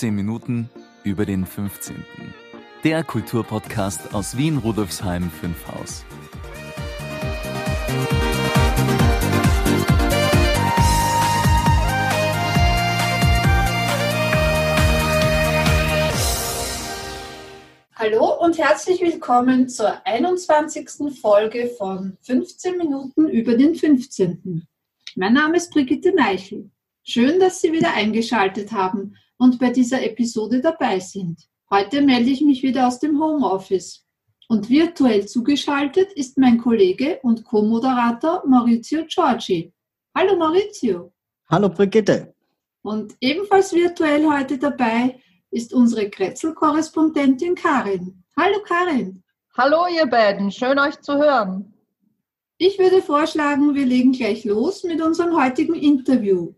15 Minuten über den 15. Der Kulturpodcast aus Wien Rudolfsheim 5 Haus. Hallo und herzlich willkommen zur 21. Folge von 15 Minuten über den 15. Mein Name ist Brigitte Neichel. Schön, dass Sie wieder eingeschaltet haben und bei dieser Episode dabei sind. Heute melde ich mich wieder aus dem Homeoffice. Und virtuell zugeschaltet ist mein Kollege und Co-Moderator Maurizio Giorgi. Hallo Maurizio. Hallo Brigitte. Und ebenfalls virtuell heute dabei ist unsere Kretzel-Korrespondentin Karin. Hallo Karin. Hallo ihr beiden, schön euch zu hören. Ich würde vorschlagen, wir legen gleich los mit unserem heutigen Interview.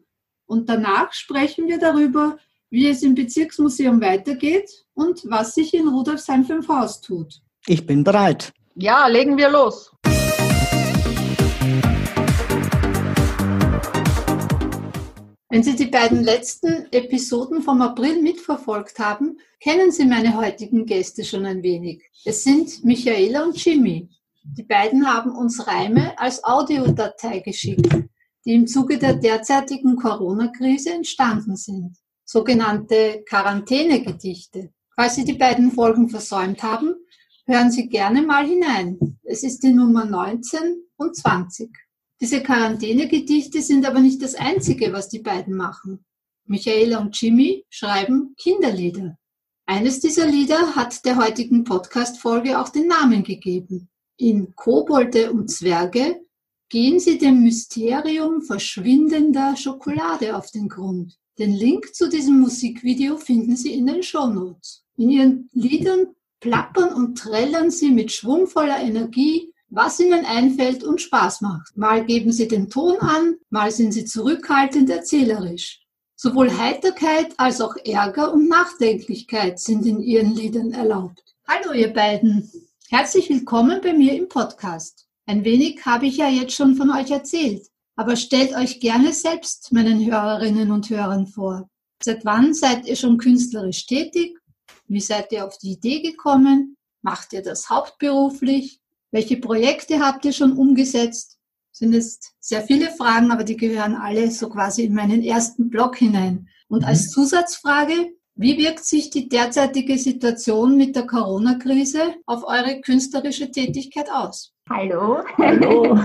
Und danach sprechen wir darüber, wie es im Bezirksmuseum weitergeht und was sich in Rudolfsheim 5 Haus tut. Ich bin bereit. Ja, legen wir los. Wenn Sie die beiden letzten Episoden vom April mitverfolgt haben, kennen Sie meine heutigen Gäste schon ein wenig. Es sind Michaela und Jimmy. Die beiden haben uns Reime als Audiodatei geschickt, die im Zuge der derzeitigen Corona-Krise entstanden sind. Sogenannte Quarantänegedichte. Falls Sie die beiden Folgen versäumt haben, hören Sie gerne mal hinein. Es ist die Nummer 19 und 20. Diese Quarantänegedichte sind aber nicht das Einzige, was die beiden machen. Michaela und Jimmy schreiben Kinderlieder. Eines dieser Lieder hat der heutigen Podcast-Folge auch den Namen gegeben. In Kobolde und Zwerge gehen sie dem Mysterium verschwindender Schokolade auf den Grund. Den Link zu diesem Musikvideo finden Sie in den Shownotes. In ihren Liedern plappern und trällern sie mit schwungvoller Energie was ihnen einfällt und Spaß macht. Mal geben sie den Ton an, mal sind sie zurückhaltend erzählerisch. Sowohl Heiterkeit als auch Ärger und Nachdenklichkeit sind in ihren Liedern erlaubt. Hallo ihr beiden, herzlich willkommen bei mir im Podcast. Ein wenig habe ich ja jetzt schon von euch erzählt, aber stellt euch gerne selbst meinen Hörerinnen und Hörern vor. Seit wann seid ihr schon künstlerisch tätig? Wie seid ihr auf die Idee gekommen? Macht ihr das hauptberuflich? Welche Projekte habt ihr schon umgesetzt? Sind jetzt sehr viele Fragen, aber die gehören alle so quasi in meinen ersten Blog hinein. Und als mhm. Zusatzfrage, wie wirkt sich die derzeitige Situation mit der Corona-Krise auf eure künstlerische Tätigkeit aus? Hallo. Hallo.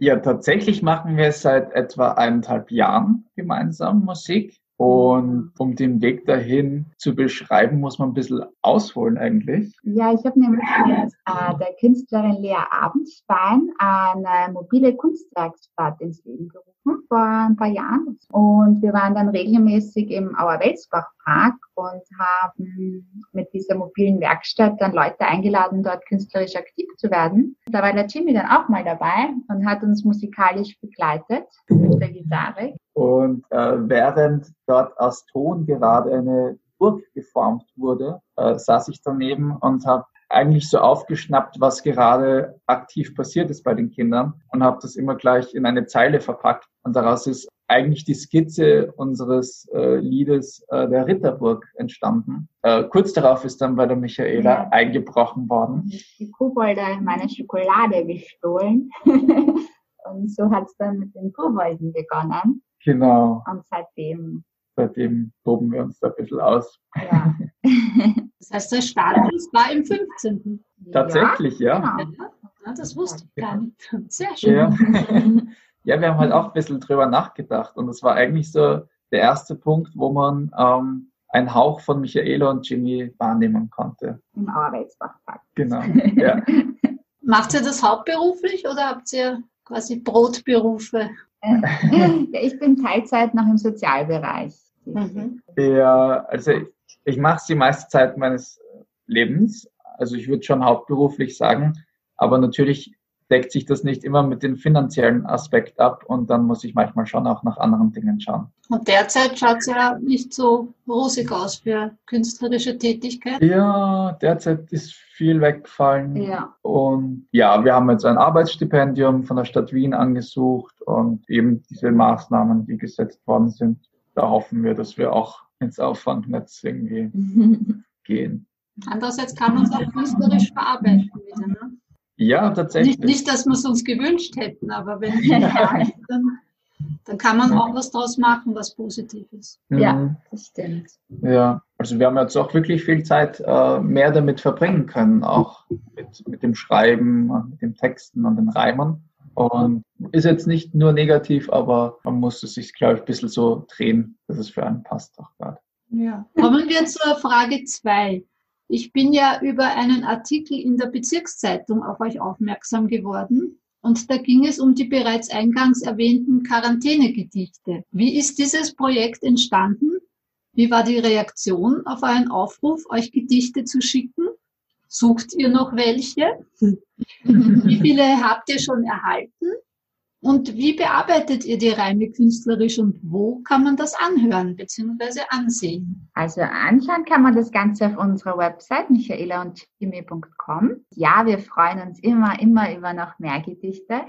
Ja, tatsächlich machen wir seit etwa eineinhalb Jahren gemeinsam Musik. Und um den Weg dahin zu beschreiben, muss man ein bisschen ausholen eigentlich. Ja, ich habe nämlich mit äh, der Künstlerin Lea Abendstein eine mobile Kunstwerkstatt ins Leben gerufen vor ein paar Jahren. Und wir waren dann regelmäßig im Auer-Welsbach Park und haben mit dieser mobilen Werkstatt dann Leute eingeladen, dort künstlerisch aktiv zu werden. Da war der Jimmy dann auch mal dabei und hat uns musikalisch begleitet mit der Gitarre. Und äh, während dort aus Ton gerade eine Burg geformt wurde, äh, saß ich daneben und habe eigentlich so aufgeschnappt, was gerade aktiv passiert ist bei den Kindern und habe das immer gleich in eine Zeile verpackt. Und daraus ist eigentlich die Skizze unseres äh, Liedes äh, der Ritterburg entstanden. Äh, kurz darauf ist dann bei der Michaela ja. eingebrochen worden. Die Kobolde meine Schokolade gestohlen. und so hat es dann mit den Kobolden begonnen. Genau. Und seitdem. Seitdem toben wir uns da ein bisschen aus. Ja. das heißt, der Start war im 15. Tatsächlich, ja. ja. Genau. ja. Das wusste ich gar nicht. Sehr schön. Ja. ja, wir haben halt auch ein bisschen drüber nachgedacht. Und das war eigentlich so der erste Punkt, wo man ähm, einen Hauch von Michaela und Jimmy wahrnehmen konnte. Im Arbeitsbachpark. Genau. Ja. Macht ihr das hauptberuflich oder habt ihr quasi Brotberufe? ich bin Teilzeit noch im Sozialbereich. Mhm. Ja, also ich, mache es die meiste Zeit meines Lebens. Also ich würde schon hauptberuflich sagen, aber natürlich deckt sich das nicht immer mit dem finanziellen Aspekt ab und dann muss ich manchmal schon auch nach anderen Dingen schauen. Und derzeit schaut es ja nicht so rosig aus für künstlerische Tätigkeit. Ja, derzeit ist viel weggefallen. Ja. Und ja, wir haben jetzt ein Arbeitsstipendium von der Stadt Wien angesucht und eben diese Maßnahmen, die gesetzt worden sind, da hoffen wir, dass wir auch ins Auffangnetz irgendwie gehen. Andererseits kann man es auch künstlerisch verarbeiten wieder. Ne? Ja, tatsächlich. Nicht, nicht, dass wir es uns gewünscht hätten, aber wenn wir dann, dann kann man auch was draus machen, was Positives. Ja, Mhm. das stimmt. Ja, also wir haben jetzt auch wirklich viel Zeit äh, mehr damit verbringen können, auch mit, mit dem Schreiben, und mit dem Texten und den Reimern. Und ist jetzt nicht nur negativ, aber man muss es sich, glaube ich, ein bisschen so drehen, dass es für einen passt auch gerade. Ja. Kommen wir zur Frage zwei. Ich bin ja über einen Artikel in der Bezirkszeitung auf euch aufmerksam geworden. Und da ging es um die bereits eingangs erwähnten Quarantänegedichte. Wie ist dieses Projekt entstanden? Wie war die Reaktion auf euren Aufruf, euch Gedichte zu schicken? Sucht ihr noch welche? Wie viele habt ihr schon erhalten? Und wie bearbeitet ihr die Reime künstlerisch und wo kann man das anhören bzw. ansehen? Also anschauen kann man das Ganze auf unserer Website michaelaundjimmy.com. Ja, wir freuen uns immer, immer über noch mehr Gedichte.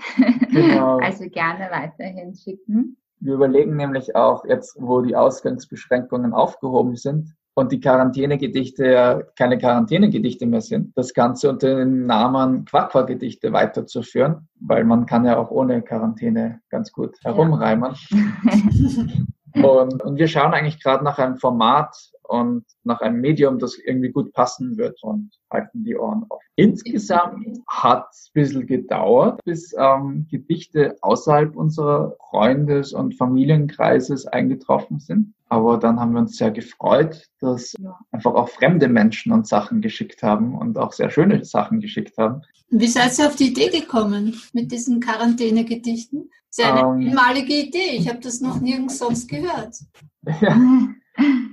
Genau. Also gerne weiterhin schicken. Wir überlegen nämlich auch jetzt, wo die Ausgangsbeschränkungen aufgehoben sind und die Quarantänegedichte ja keine Quarantänegedichte mehr sind, das Ganze unter dem Namen Quaqua-Gedichte weiterzuführen, weil man kann ja auch ohne Quarantäne ganz gut herumreimen. Und, und wir schauen eigentlich gerade nach einem Format und nach einem Medium, das irgendwie gut passen wird und halten die Ohren auf. Insgesamt hat es ein bisschen gedauert, bis ähm, Gedichte außerhalb unserer Freundes- und Familienkreises eingetroffen sind. Aber dann haben wir uns sehr gefreut, dass Ja. einfach auch fremde Menschen uns Sachen geschickt haben und auch sehr schöne Sachen geschickt haben. Wie seid ihr auf die Idee gekommen mit diesen Quarantänegedichten? Das ist ja eine Ähm. einmalige Idee. Ich habe das noch nirgends sonst gehört. Ja.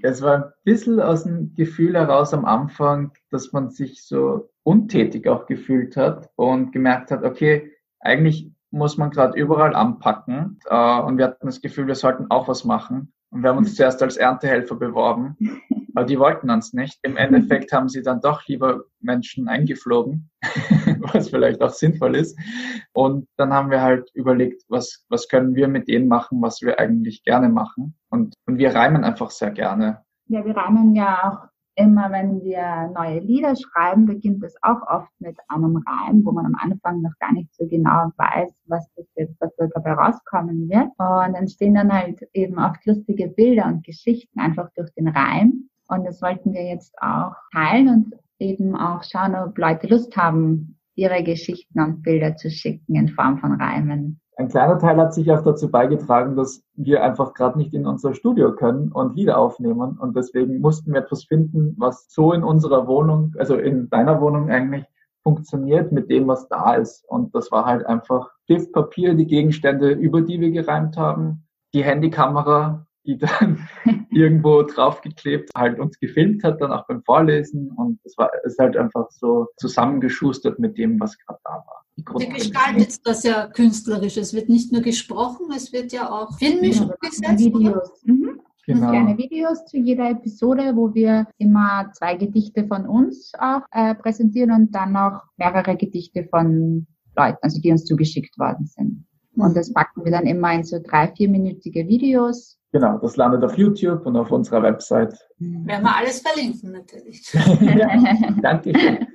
Es war ein bisschen aus dem Gefühl heraus am Anfang, dass man sich so untätig auch gefühlt hat und gemerkt hat, okay, eigentlich muss man gerade überall anpacken. Äh, und wir hatten das Gefühl, wir sollten auch was machen. Und wir haben uns zuerst als Erntehelfer beworben, aber die wollten uns nicht. Im Endeffekt haben sie dann doch lieber Menschen eingeflogen, was vielleicht auch sinnvoll ist. Und dann haben wir halt überlegt, was, was können wir mit denen machen, was wir eigentlich gerne machen. Und, und wir reimen einfach sehr gerne. Ja, wir reimen ja auch immer, wenn wir neue Lieder schreiben, beginnt es auch oft mit einem Reim, wo man am Anfang noch gar nicht so genau weiß, was das jetzt, was da dabei rauskommen wird. Und entstehen dann halt eben oft lustige Bilder und Geschichten einfach durch den Reim. Und das wollten wir jetzt auch teilen und eben auch schauen, ob Leute Lust haben, ihre Geschichten und Bilder zu schicken in Form von Reimen. Ein kleiner Teil hat sich auch dazu beigetragen, dass wir einfach gerade nicht in unser Studio können und Lieder aufnehmen. Und deswegen mussten wir etwas finden, was so in unserer Wohnung, also in deiner Wohnung eigentlich funktioniert mit dem, was da ist. Und das war halt einfach Stift, Papier, die Gegenstände, über die wir gereimt haben, die Handykamera, die dann irgendwo draufgeklebt halt uns gefilmt hat, dann auch beim Vorlesen. Und es war ist halt einfach so zusammengeschustert mit dem, was gerade da war. Die Ihr gestaltet das ja künstlerisch. Es wird nicht nur gesprochen, es wird ja auch filmisch Ja, umgesetzt. Videos. Mhm. Genau. Kleine Videos zu jeder Episode, wo wir immer zwei Gedichte von uns auch äh, präsentieren und dann noch mehrere Gedichte von Leuten, also die uns zugeschickt worden sind. Und das packen wir dann immer in so drei, vierminütige Videos. Genau, das landet auf YouTube und auf unserer Website. Werden wir alles verlinken natürlich. ja, Dankeschön.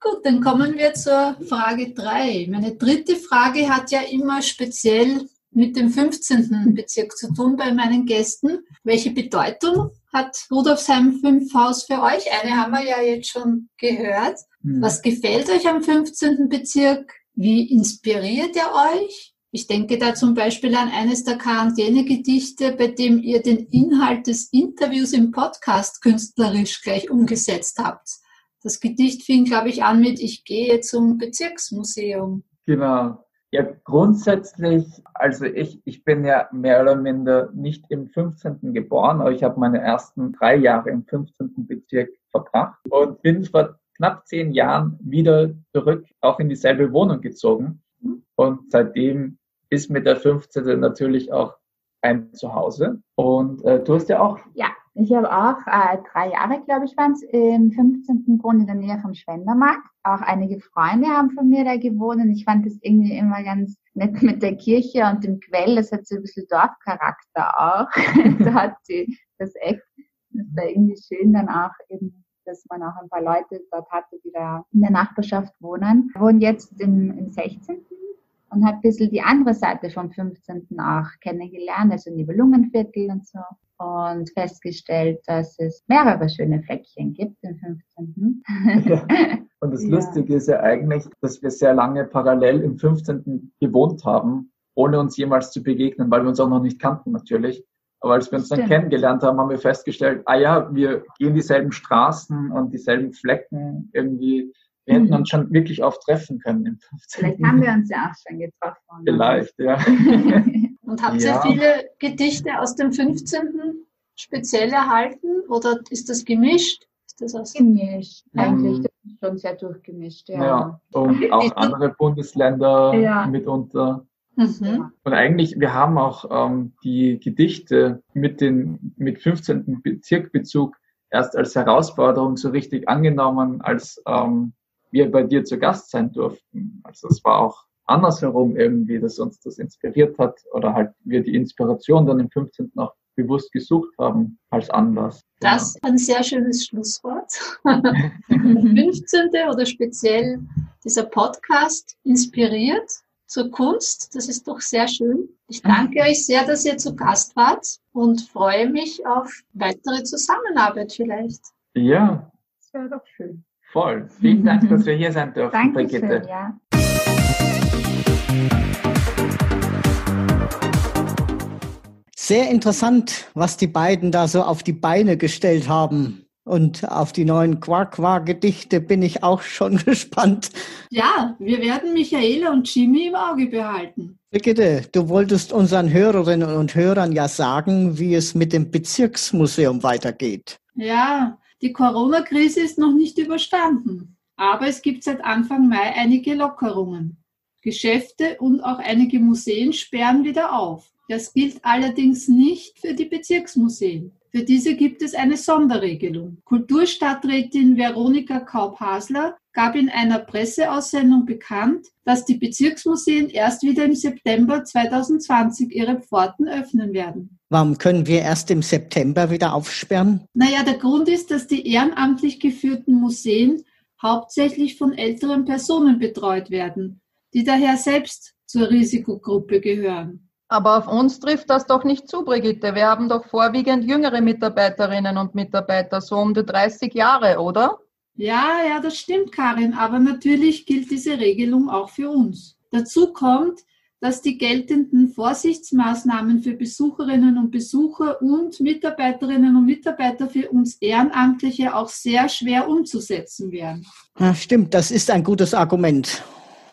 Gut, dann kommen wir zur Frage drei. Meine dritte Frage hat ja immer speziell mit dem 15. Bezirk zu tun bei meinen Gästen. Welche Bedeutung hat Rudolfsheim 5 Haus für euch? Eine haben wir ja jetzt schon gehört. Hm. Was gefällt euch am 15. Bezirk? Wie inspiriert er euch? Ich denke da zum Beispiel an eines der Quarantänegedichte, bei dem ihr den Inhalt des Interviews im Podcast künstlerisch gleich umgesetzt habt. Das Gedicht fing, glaube ich, an mit Ich gehe zum Bezirksmuseum. Genau. Ja, grundsätzlich, also ich, ich bin ja mehr oder minder nicht im 15. geboren, aber ich habe meine ersten drei Jahre im 15. Bezirk verbracht und bin vor knapp zehn Jahren wieder zurück, auch in dieselbe Wohnung gezogen. Und seitdem ist mir der 15. natürlich auch ein Zuhause. Und äh, du hast ja auch Ja, ich habe auch äh, drei Jahre, glaube ich, waren es, im 15. Grund in der Nähe vom Schwendermarkt. Auch einige Freunde haben von mir da gewohnt und ich fand das irgendwie immer ganz nett mit der Kirche und dem Quell. Das hat so ein bisschen Dorfcharakter auch. da hat die, das echt. Das war irgendwie schön dann auch eben, dass man auch ein paar Leute dort hatte, die da in der Nachbarschaft wohnen. Ich wohne jetzt im, im 16. und habe ein bisschen die andere Seite vom 15. auch kennengelernt, also Nibelungenviertel und so und festgestellt, dass es mehrere schöne Fleckchen gibt im 15. Ja. Und das Lustige ist ja eigentlich, dass wir sehr lange parallel im 15. gewohnt haben, ohne uns jemals zu begegnen, weil wir uns auch noch nicht kannten natürlich. Aber als wir uns dann Stimmt. kennengelernt haben, haben wir festgestellt, ah ja, wir gehen dieselben Straßen und dieselben Flecken irgendwie. Wir hätten Mhm. uns schon wirklich oft treffen können im 15. Vielleicht haben wir uns ja auch schon getroffen. Vielleicht, ja. Und habt Ja. ihr viele Gedichte aus dem 15. speziell erhalten oder ist das gemischt? Ist das aus Gemischt. Mhm. Eigentlich das ist schon sehr durchgemischt, ja. ja. Und auch andere Bundesländer Ja. mitunter. Mhm. Und eigentlich, wir haben auch ähm, die Gedichte mit den mit 15. Bezirkbezug erst als Herausforderung so richtig angenommen, als ähm, wir bei dir zu Gast sein durften. Also es war auch andersherum irgendwie, dass uns das inspiriert hat oder halt wir die Inspiration dann im 15. auch bewusst gesucht haben als Anlass. Das ist ein sehr schönes Schlusswort. 15. oder speziell dieser Podcast inspiriert zur Kunst. Das ist doch sehr schön. Ich danke euch sehr, dass ihr zu Gast wart und freue mich auf weitere Zusammenarbeit vielleicht. Ja, Das wäre doch schön. voll. Vielen Dank, dass wir hier sein dürfen, Dankeschön, Brigitte. ja. Sehr interessant, was die beiden da so auf die Beine gestellt haben. Und auf die neuen Quark-Quark-Gedichte bin ich auch schon gespannt. Ja, wir werden Michaela und Jimmy im Auge behalten. Brigitte, du wolltest unseren Hörerinnen und Hörern ja sagen, wie es mit dem Bezirksmuseum weitergeht. Ja, die Corona-Krise ist noch nicht überstanden. Aber es gibt seit Anfang Mai einige Lockerungen. Geschäfte und auch einige Museen sperren wieder auf. Das gilt allerdings nicht für die Bezirksmuseen. Für diese gibt es eine Sonderregelung. Kulturstadträtin Veronika Kaup-Hasler gab in einer Presseaussendung bekannt, dass die Bezirksmuseen erst wieder im September 2020 ihre Pforten öffnen werden. Warum können wir erst im September wieder aufsperren? Naja, der Grund ist, dass die ehrenamtlich geführten Museen hauptsächlich von älteren Personen betreut werden, die daher selbst zur Risikogruppe gehören. Aber auf uns trifft das doch nicht zu, Brigitte. Wir haben doch vorwiegend jüngere Mitarbeiterinnen und Mitarbeiter, so um die 30 Jahre, oder? Ja, ja, das stimmt, Karin, aber natürlich gilt diese Regelung auch für uns. Dazu kommt, dass die geltenden Vorsichtsmaßnahmen für Besucherinnen und Besucher und Mitarbeiterinnen und Mitarbeiter für uns Ehrenamtliche auch sehr schwer umzusetzen wären. Ja, stimmt, das ist ein gutes Argument.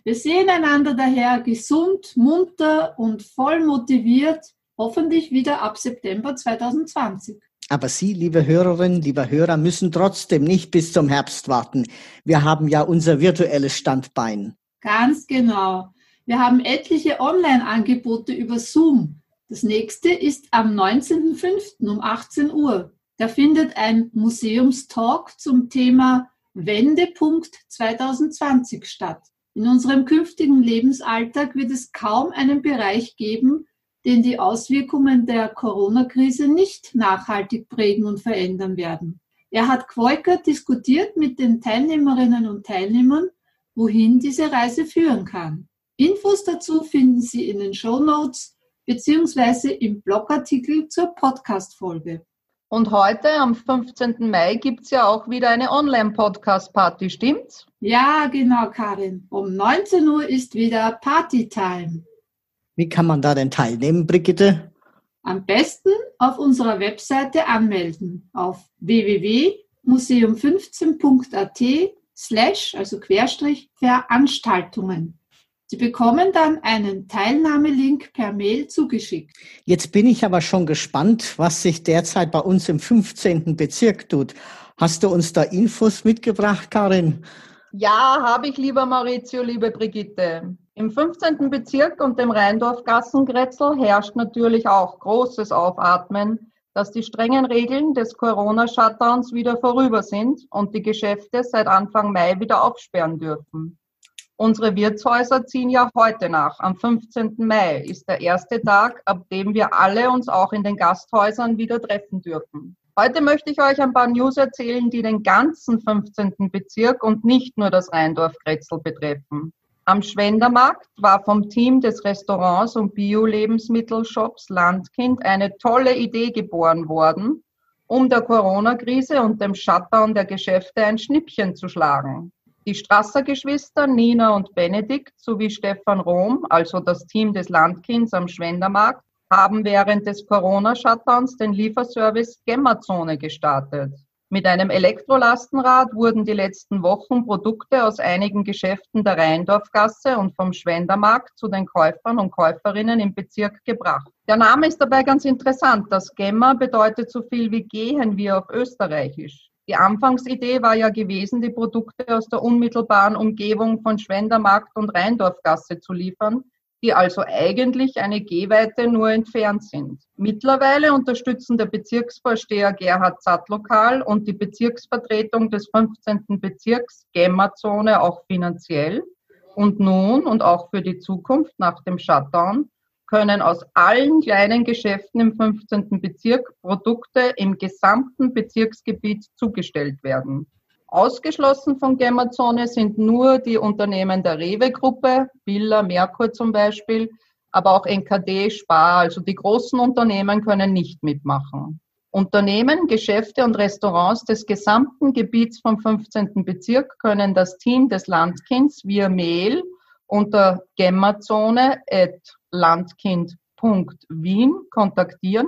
Wir sehen einander daher gesund, munter und voll motiviert, hoffentlich wieder ab September 2020. Aber Sie, liebe Hörerinnen, lieber Hörer, müssen trotzdem nicht bis zum Herbst warten. Wir haben ja unser virtuelles Standbein. Ganz genau. Wir haben etliche Online-Angebote über Zoom. Das nächste ist am 19.05. um 18 Uhr. Da findet ein Museumstalk zum Thema Wendepunkt 2020 statt. In unserem künftigen Lebensalltag wird es kaum einen Bereich geben, den die Auswirkungen der Corona-Krise nicht nachhaltig prägen und verändern werden. Er hat Quoiker diskutiert mit den Teilnehmerinnen und Teilnehmern, wohin diese Reise führen kann. Infos dazu finden Sie in den Show Notes beziehungsweise im Blogartikel zur Podcast-Folge. Und heute, am 15. Mai, gibt's ja auch wieder eine Online-Podcast-Party, stimmt's? Ja, genau, Karin. Um 19 Uhr ist wieder Partytime. Wie kann man da denn teilnehmen, Brigitte? Am besten auf unserer Webseite anmelden auf www.museum15.at slash, also Querstrich, Veranstaltungen. Sie bekommen dann einen Teilnahmelink per Mail zugeschickt. Jetzt bin ich aber schon gespannt, was sich derzeit bei uns im 15. Bezirk tut. Hast du uns da Infos mitgebracht, Karin? Ja, habe ich, lieber Maurizio, liebe Brigitte. Im 15. Bezirk und dem Rheindorf-Gassengrätzel herrscht natürlich auch großes Aufatmen, dass die strengen Regeln des Corona-Shutdowns wieder vorüber sind und die Geschäfte seit Anfang Mai wieder aufsperren dürfen. Unsere Wirtshäuser ziehen ja heute nach. Am 15. Mai ist der erste Tag, ab dem wir alle uns auch in den Gasthäusern wieder treffen dürfen. Heute möchte ich euch ein paar News erzählen, die den ganzen 15. Bezirk und nicht nur das Rheindorf-Kretzel betreffen. Am Schwendermarkt war vom Team des Restaurants und Bio-Lebensmittelshops Landkind eine tolle Idee geboren worden, um der Corona-Krise und dem Shutdown der Geschäfte ein Schnippchen zu schlagen. Die Strasser-Geschwister Nina und Benedikt sowie Stefan Rohm, also das Team des Landkinds am Schwendermarkt, haben während des Corona-Shutdowns den Lieferservice Gemmerzone gestartet. Mit einem Elektrolastenrad wurden die letzten Wochen Produkte aus einigen Geschäften der Rheindorfgasse und vom Schwendermarkt zu den Käufern und Käuferinnen im Bezirk gebracht. Der Name ist dabei ganz interessant. Das Gemma bedeutet so viel wie gehen wir auf Österreichisch. Die Anfangsidee war ja gewesen, die Produkte aus der unmittelbaren Umgebung von Schwendermarkt und Rheindorfgasse zu liefern die also eigentlich eine Gehweite nur entfernt sind. Mittlerweile unterstützen der Bezirksvorsteher Gerhard Zattlokal und die Bezirksvertretung des 15. Bezirks Gemma-Zone auch finanziell. Und nun und auch für die Zukunft nach dem Shutdown können aus allen kleinen Geschäften im 15. Bezirk Produkte im gesamten Bezirksgebiet zugestellt werden. Ausgeschlossen von Gemmerzone sind nur die Unternehmen der Rewe-Gruppe, Billa, Merkur zum Beispiel, aber auch NKD, Spar, also die großen Unternehmen können nicht mitmachen. Unternehmen, Geschäfte und Restaurants des gesamten Gebiets vom 15. Bezirk können das Team des Landkinds via Mail unter gemmerzone.landkind.wien kontaktieren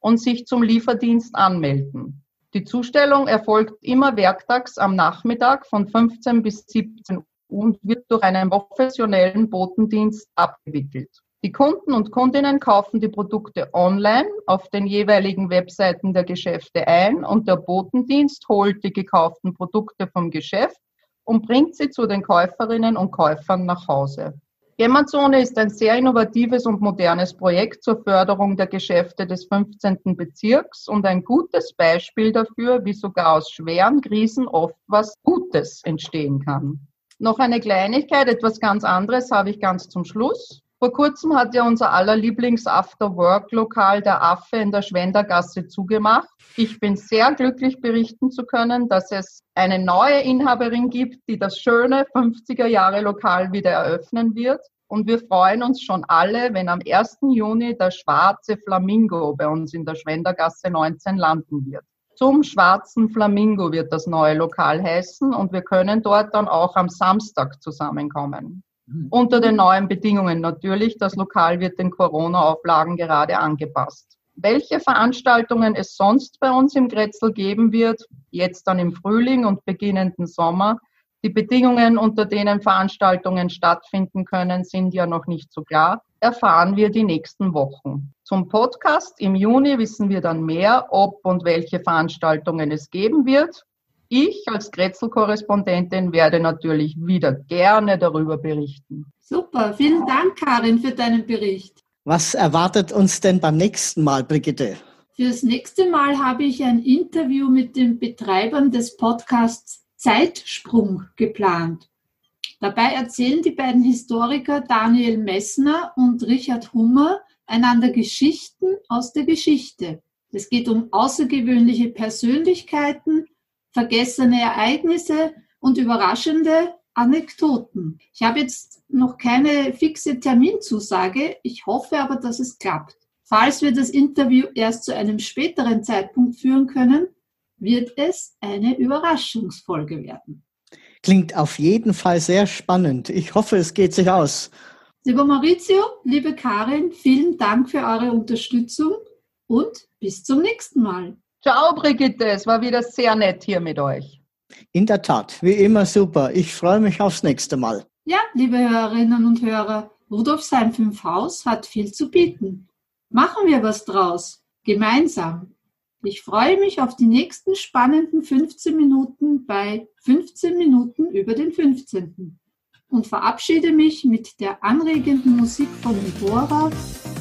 und sich zum Lieferdienst anmelden. Die Zustellung erfolgt immer werktags am Nachmittag von 15 bis 17 Uhr und wird durch einen professionellen Botendienst abgewickelt. Die Kunden und Kundinnen kaufen die Produkte online auf den jeweiligen Webseiten der Geschäfte ein und der Botendienst holt die gekauften Produkte vom Geschäft und bringt sie zu den Käuferinnen und Käufern nach Hause. Gemmerzone ist ein sehr innovatives und modernes Projekt zur Förderung der Geschäfte des 15. Bezirks und ein gutes Beispiel dafür, wie sogar aus schweren Krisen oft was Gutes entstehen kann. Noch eine Kleinigkeit, etwas ganz anderes habe ich ganz zum Schluss. Vor kurzem hat ja unser aller Lieblings-After-Work-Lokal der Affe in der Schwendergasse zugemacht. Ich bin sehr glücklich berichten zu können, dass es eine neue Inhaberin gibt, die das schöne 50er-Jahre-Lokal wieder eröffnen wird. Und wir freuen uns schon alle, wenn am 1. Juni der schwarze Flamingo bei uns in der Schwendergasse 19 landen wird. Zum schwarzen Flamingo wird das neue Lokal heißen und wir können dort dann auch am Samstag zusammenkommen. Unter den neuen Bedingungen natürlich. Das Lokal wird den Corona-Auflagen gerade angepasst. Welche Veranstaltungen es sonst bei uns im Grätzl geben wird, jetzt dann im Frühling und beginnenden Sommer, die Bedingungen, unter denen Veranstaltungen stattfinden können, sind ja noch nicht so klar, erfahren wir die nächsten Wochen. Zum Podcast im Juni wissen wir dann mehr, ob und welche Veranstaltungen es geben wird. Ich als Grätzl-Korrespondentin werde natürlich wieder gerne darüber berichten. Super, vielen Dank, Karin, für deinen Bericht. Was erwartet uns denn beim nächsten Mal, Brigitte? Fürs nächste Mal habe ich ein Interview mit den Betreibern des Podcasts Zeitsprung geplant. Dabei erzählen die beiden Historiker Daniel Messner und Richard Hummer einander Geschichten aus der Geschichte. Es geht um außergewöhnliche Persönlichkeiten, vergessene Ereignisse und überraschende Anekdoten. Ich habe jetzt noch keine fixe Terminzusage. Ich hoffe aber, dass es klappt. Falls wir das Interview erst zu einem späteren Zeitpunkt führen können, wird es eine Überraschungsfolge werden. Klingt auf jeden Fall sehr spannend. Ich hoffe, es geht sich aus. Lieber Maurizio, liebe Karin, vielen Dank für eure Unterstützung und bis zum nächsten Mal. Ciao, Brigitte. Es war wieder sehr nett hier mit euch. In der Tat, wie immer super. Ich freue mich aufs nächste Mal. Ja, liebe Hörerinnen und Hörer, Rudolfsheim 5 Haus hat viel zu bieten. Machen wir was draus. Gemeinsam. Ich freue mich auf die nächsten spannenden 15 Minuten bei 15 Minuten über den 15. Und verabschiede mich mit der anregenden Musik von Libora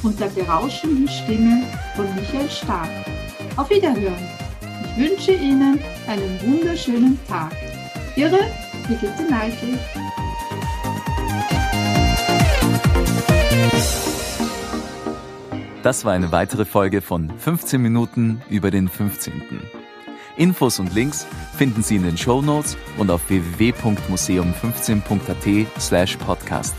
und der berauschenden Stimme von Michael Stark. Auf Wiederhören. Ich wünsche Ihnen einen wunderschönen Tag. Ihre Brigitte Neichel. Das war eine weitere Folge von 15 Minuten über den 15. Infos und Links finden Sie in den Show Notes und auf www.museum15.at slash podcast.